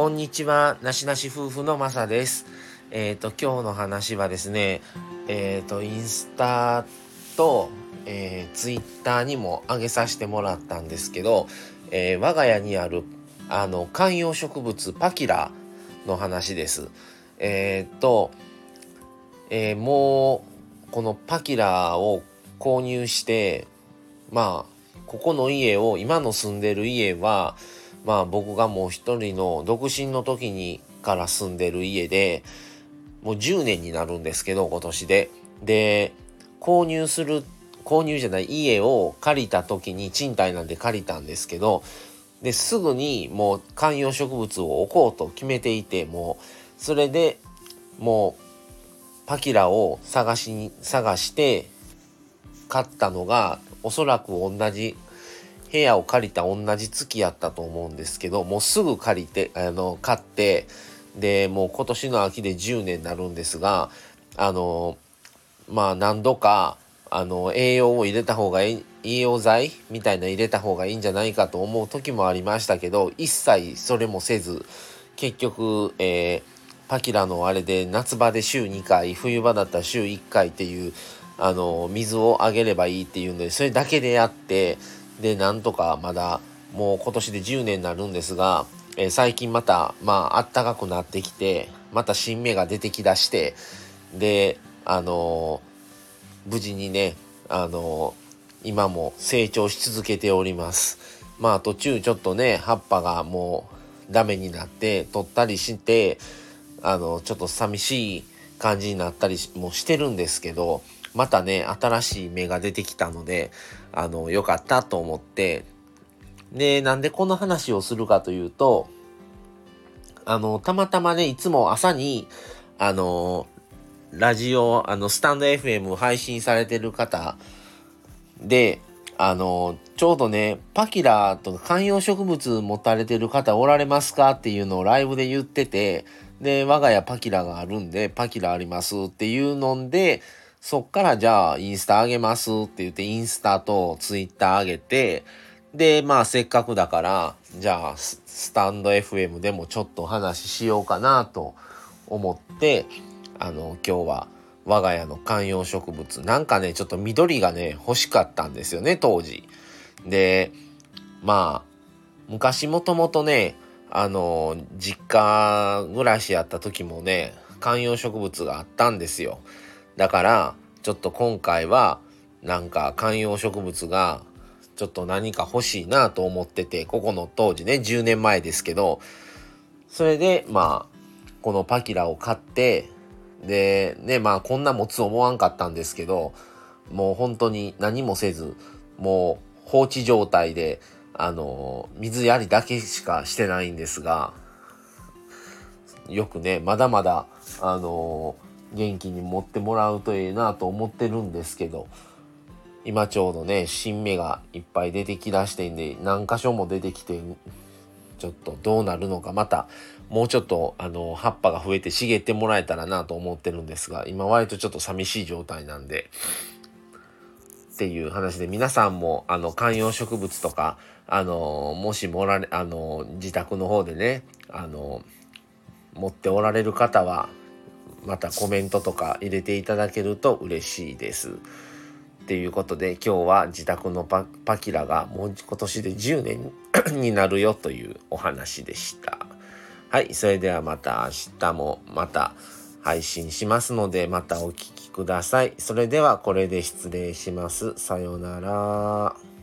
こんにちは、なしなし夫婦のまさです。えっ、ー、と、今日の話はですね、えっ、ー、と、インスタと、えー、ツイッターにも上げさせてもらったんですけど、えー、我が家にある、あの、観葉植物パキラの話です。えっ、ー、と、えー、もう、このパキラを購入して、まあ、ここの家を、今の住んでる家は、まあ僕がもう一人の独身の時にから住んでる家で、もう10年になるんですけど、今年で。で、購入する、購入じゃない家を借りた時に賃貸なんで借りたんですけど、で、すぐにもう観葉植物を置こうと決めていて、もう、それでもうパキラを探しに、探して買ったのが、おそらく同じ部屋を借りた同じ月やったと思うんですけどもうすぐ借りてあの買ってでもう今年の秋で10年になるんですがあのまあ何度かあの栄養を入れた方がいい栄養剤みたいな入れた方がいいんじゃないかと思う時もありましたけど一切それもせず結局、えー、パキラのあれで夏場で週2回冬場だったら週1回っていうあの水をあげればいいっていうのでそれだけでやってでなんとかまだもう今年で10年になるんですが、えー、最近またまああったかくなってきてまた新芽が出てきだしてであのー、無事にねあのー、今も成長し続けております。まあ途中ちょっとね葉っぱがもうダメになって取ったりしてあのちょっと寂しい感じになったりもしてるんですけどまたね、新しい芽が出てきたので、あの、良かったと思って、で、なんでこの話をするかというと、あの、たまたまね、いつも朝に、あの、ラジオ、あの、スタンド FM 配信されてる方で、あの、ちょうどね、パキラとか観葉植物持たれてる方おられますかっていうのをライブで言ってて、で、我が家パキラがあるんで、パキラありますっていうので、そっからじゃあインスタ上げますって言ってインスタとツイッター上げて、で、まあせっかくだから、じゃあスタンド FM でもちょっと話ししようかなと思って、あの、今日は我が家の観葉植物、なんかね、ちょっと緑がね、欲しかったんですよね、当時。で、まあ、昔もともとね、あの、実家暮らしやった時もね、観葉植物があったんですよ。だからちょっと今回はなんか観葉植物がちょっと何か欲しいなと思っててここの当時ね10年前ですけどそれでまあこのパキラを買ってでねまあこんな持つ思わんかったんですけどもう本当に何もせずもう放置状態であの水やりだけしかしてないんですがよくねまだまだあの元気に持ってもらうといいなと思ってるんですけど今ちょうどね新芽がいっぱい出てきだしてんで何箇所も出てきてちょっとどうなるのかまたもうちょっとあの葉っぱが増えて茂ってもらえたらなと思ってるんですが今割とちょっと寂しい状態なんでっていう話で皆さんもあの観葉植物とかあのもしもられあの自宅の方でねあの持っておられる方はまたコメントとか入れていただけると嬉しいです。っていうことで今日は自宅のパパキラがもう今年で10年 になるよというお話でした。はい、それではまた明日もまた配信しますのでまたお聴きください。それではこれで失礼します。さようなら。